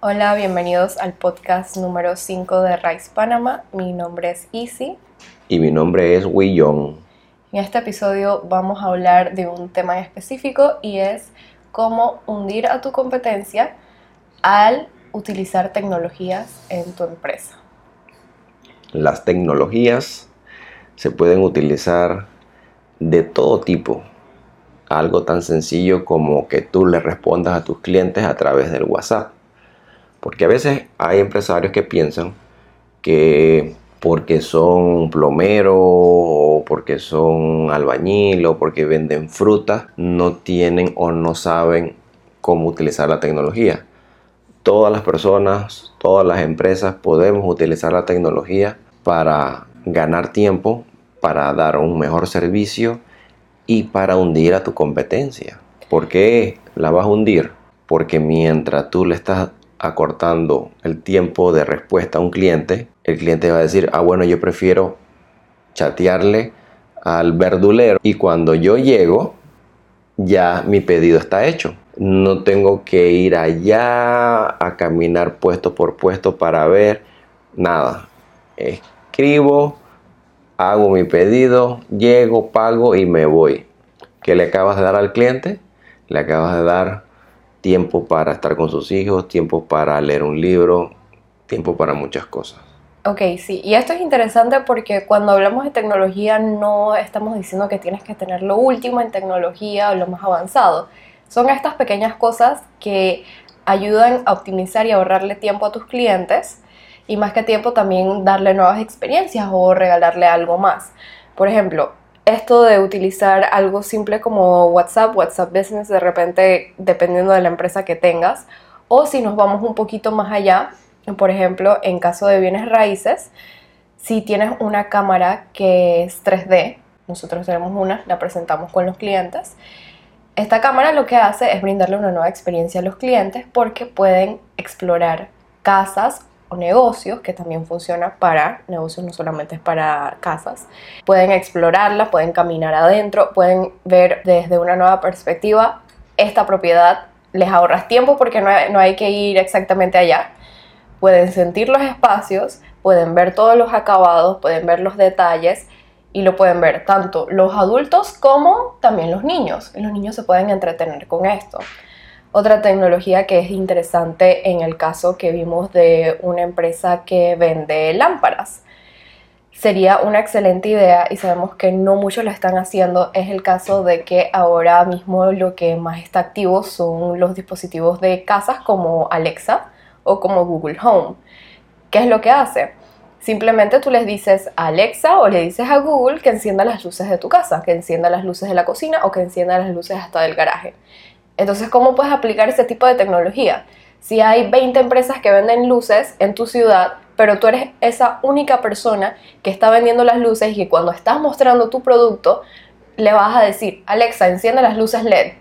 Hola, bienvenidos al podcast número 5 de Rice Panama. Mi nombre es Easy. Y mi nombre es Willon. En este episodio vamos a hablar de un tema en específico y es cómo hundir a tu competencia al utilizar tecnologías en tu empresa. Las tecnologías se pueden utilizar de todo tipo. Algo tan sencillo como que tú le respondas a tus clientes a través del WhatsApp porque a veces hay empresarios que piensan que porque son plomeros o porque son albañil o porque venden frutas, no tienen o no saben cómo utilizar la tecnología. Todas las personas, todas las empresas podemos utilizar la tecnología para ganar tiempo, para dar un mejor servicio y para hundir a tu competencia. ¿Por qué la vas a hundir? Porque mientras tú le estás acortando el tiempo de respuesta a un cliente, el cliente va a decir, ah, bueno, yo prefiero chatearle al verdulero y cuando yo llego, ya mi pedido está hecho. No tengo que ir allá a caminar puesto por puesto para ver nada. Escribo, hago mi pedido, llego, pago y me voy. ¿Qué le acabas de dar al cliente? Le acabas de dar tiempo para estar con sus hijos, tiempo para leer un libro, tiempo para muchas cosas. Ok, sí, y esto es interesante porque cuando hablamos de tecnología no estamos diciendo que tienes que tener lo último en tecnología o lo más avanzado. Son estas pequeñas cosas que ayudan a optimizar y ahorrarle tiempo a tus clientes y más que tiempo también darle nuevas experiencias o regalarle algo más. Por ejemplo, esto de utilizar algo simple como WhatsApp, WhatsApp Business, de repente dependiendo de la empresa que tengas, o si nos vamos un poquito más allá, por ejemplo, en caso de bienes raíces, si tienes una cámara que es 3D, nosotros tenemos una, la presentamos con los clientes, esta cámara lo que hace es brindarle una nueva experiencia a los clientes porque pueden explorar casas o negocios, que también funciona para negocios, no solamente es para casas. Pueden explorarla, pueden caminar adentro, pueden ver desde una nueva perspectiva esta propiedad. Les ahorras tiempo porque no hay, no hay que ir exactamente allá. Pueden sentir los espacios, pueden ver todos los acabados, pueden ver los detalles y lo pueden ver tanto los adultos como también los niños. Los niños se pueden entretener con esto. Otra tecnología que es interesante en el caso que vimos de una empresa que vende lámparas. Sería una excelente idea y sabemos que no muchos lo están haciendo. Es el caso de que ahora mismo lo que más está activo son los dispositivos de casas como Alexa o como Google Home. ¿Qué es lo que hace? Simplemente tú les dices a Alexa o le dices a Google que encienda las luces de tu casa, que encienda las luces de la cocina o que encienda las luces hasta del garaje. Entonces, ¿cómo puedes aplicar ese tipo de tecnología? Si hay 20 empresas que venden luces en tu ciudad, pero tú eres esa única persona que está vendiendo las luces y que cuando estás mostrando tu producto, le vas a decir, Alexa, enciende las luces LED.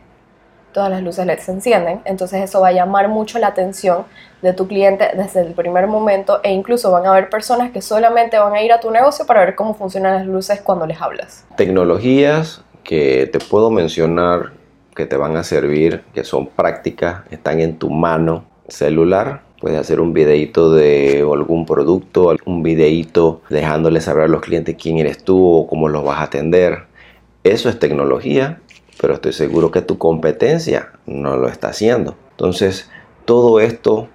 Todas las luces LED se encienden, entonces eso va a llamar mucho la atención de tu cliente desde el primer momento e incluso van a haber personas que solamente van a ir a tu negocio para ver cómo funcionan las luces cuando les hablas. Tecnologías que te puedo mencionar que te van a servir, que son prácticas, están en tu mano celular. Puedes hacer un videito de algún producto, un videito dejándole saber a los clientes quién eres tú o cómo los vas a atender. Eso es tecnología, pero estoy seguro que tu competencia no lo está haciendo. Entonces, todo esto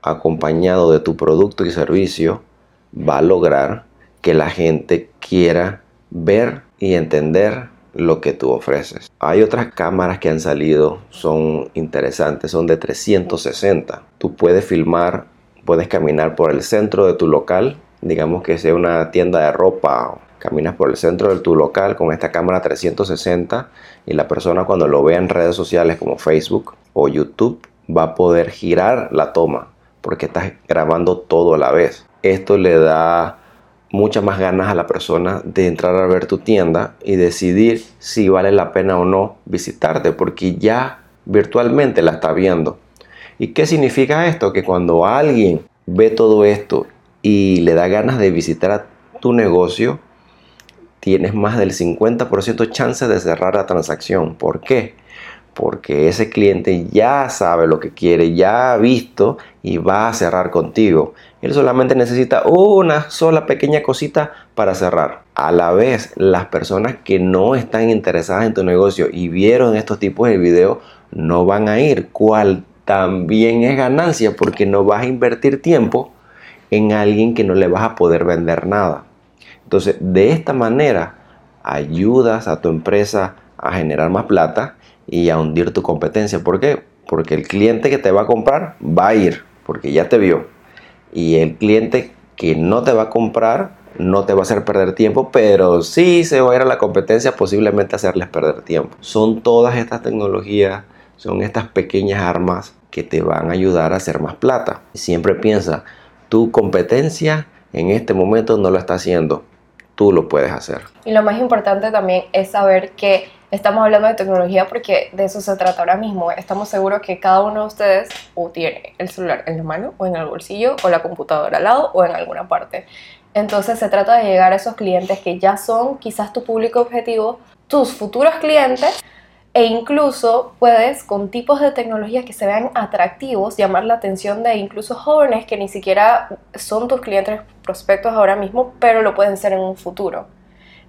acompañado de tu producto y servicio va a lograr que la gente quiera ver y entender lo que tú ofreces. Hay otras cámaras que han salido, son interesantes, son de 360. Tú puedes filmar, puedes caminar por el centro de tu local, digamos que sea una tienda de ropa, caminas por el centro de tu local con esta cámara 360 y la persona cuando lo vea en redes sociales como Facebook o YouTube va a poder girar la toma porque estás grabando todo a la vez. Esto le da muchas más ganas a la persona de entrar a ver tu tienda y decidir si vale la pena o no visitarte, porque ya virtualmente la está viendo. ¿Y qué significa esto? Que cuando alguien ve todo esto y le da ganas de visitar a tu negocio, tienes más del 50% chance de cerrar la transacción. ¿Por qué? Porque ese cliente ya sabe lo que quiere, ya ha visto y va a cerrar contigo. Él solamente necesita una sola pequeña cosita para cerrar. A la vez, las personas que no están interesadas en tu negocio y vieron estos tipos de videos no van a ir, cual también es ganancia porque no vas a invertir tiempo en alguien que no le vas a poder vender nada. Entonces, de esta manera, ayudas a tu empresa a generar más plata y a hundir tu competencia. ¿Por qué? Porque el cliente que te va a comprar va a ir, porque ya te vio. Y el cliente que no te va a comprar no te va a hacer perder tiempo, pero sí se va a ir a la competencia, posiblemente hacerles perder tiempo. Son todas estas tecnologías, son estas pequeñas armas que te van a ayudar a hacer más plata. Siempre piensa, tu competencia en este momento no lo está haciendo, tú lo puedes hacer. Y lo más importante también es saber que estamos hablando de tecnología porque de eso se trata ahora mismo. Estamos seguros que cada uno de ustedes o tiene el celular en la mano o en el bolsillo o la computadora al lado o en alguna parte. Entonces se trata de llegar a esos clientes que ya son quizás tu público objetivo, tus futuros clientes e incluso puedes con tipos de tecnología que se vean atractivos llamar la atención de incluso jóvenes que ni siquiera son tus clientes prospectos ahora mismo, pero lo pueden ser en un futuro.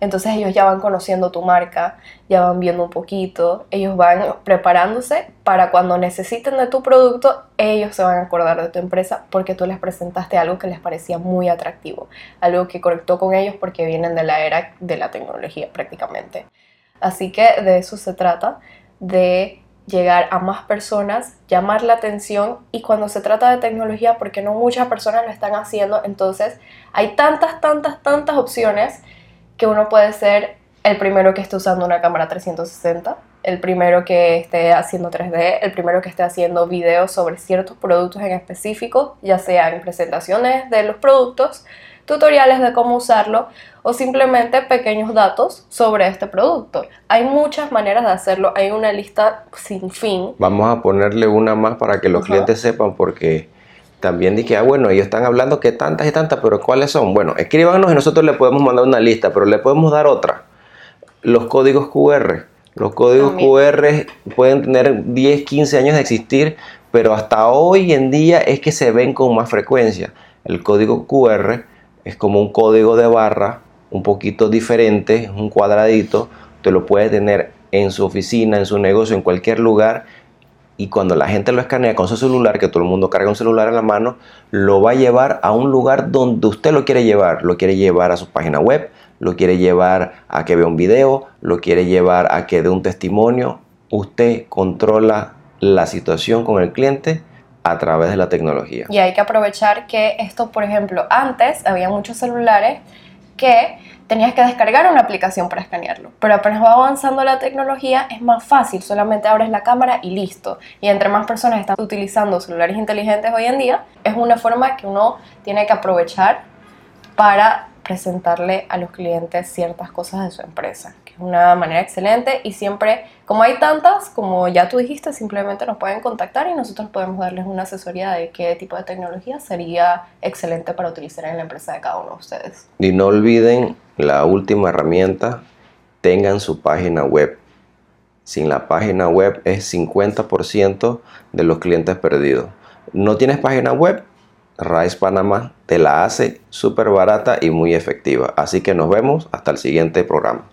Entonces ellos ya van conociendo tu marca, ya van viendo un poquito, ellos van preparándose para cuando necesiten de tu producto, ellos se van a acordar de tu empresa porque tú les presentaste algo que les parecía muy atractivo, algo que conectó con ellos porque vienen de la era de la tecnología prácticamente. Así que de eso se trata, de llegar a más personas, llamar la atención y cuando se trata de tecnología, porque no muchas personas lo están haciendo, entonces hay tantas, tantas, tantas opciones que uno puede ser el primero que esté usando una cámara 360, el primero que esté haciendo 3D, el primero que esté haciendo videos sobre ciertos productos en específico, ya sea en presentaciones de los productos, tutoriales de cómo usarlo o simplemente pequeños datos sobre este producto. Hay muchas maneras de hacerlo, hay una lista sin fin. Vamos a ponerle una más para que los clientes sepan porque también dije, ah, bueno, ellos están hablando que tantas y tantas, pero ¿cuáles son? Bueno, escríbanos y nosotros le podemos mandar una lista, pero le podemos dar otra. Los códigos QR. Los códigos QR pueden tener 10, 15 años de existir, pero hasta hoy en día es que se ven con más frecuencia. El código QR es como un código de barra, un poquito diferente, un cuadradito. Usted lo puede tener en su oficina, en su negocio, en cualquier lugar y cuando la gente lo escanea con su celular, que todo el mundo carga un celular en la mano, lo va a llevar a un lugar donde usted lo quiere llevar. Lo quiere llevar a su página web, lo quiere llevar a que vea un video, lo quiere llevar a que dé un testimonio. Usted controla la situación con el cliente a través de la tecnología. Y hay que aprovechar que esto, por ejemplo, antes había muchos celulares que tenías que descargar una aplicación para escanearlo. Pero apenas va avanzando la tecnología es más fácil, solamente abres la cámara y listo. Y entre más personas están utilizando celulares inteligentes hoy en día, es una forma que uno tiene que aprovechar para presentarle a los clientes ciertas cosas de su empresa, que es una manera excelente y siempre, como hay tantas, como ya tú dijiste, simplemente nos pueden contactar y nosotros podemos darles una asesoría de qué tipo de tecnología sería excelente para utilizar en la empresa de cada uno de ustedes. Y no olviden la última herramienta, tengan su página web. Sin la página web es 50% de los clientes perdidos. ¿No tienes página web? Rice Panamá te la hace súper barata y muy efectiva. Así que nos vemos hasta el siguiente programa.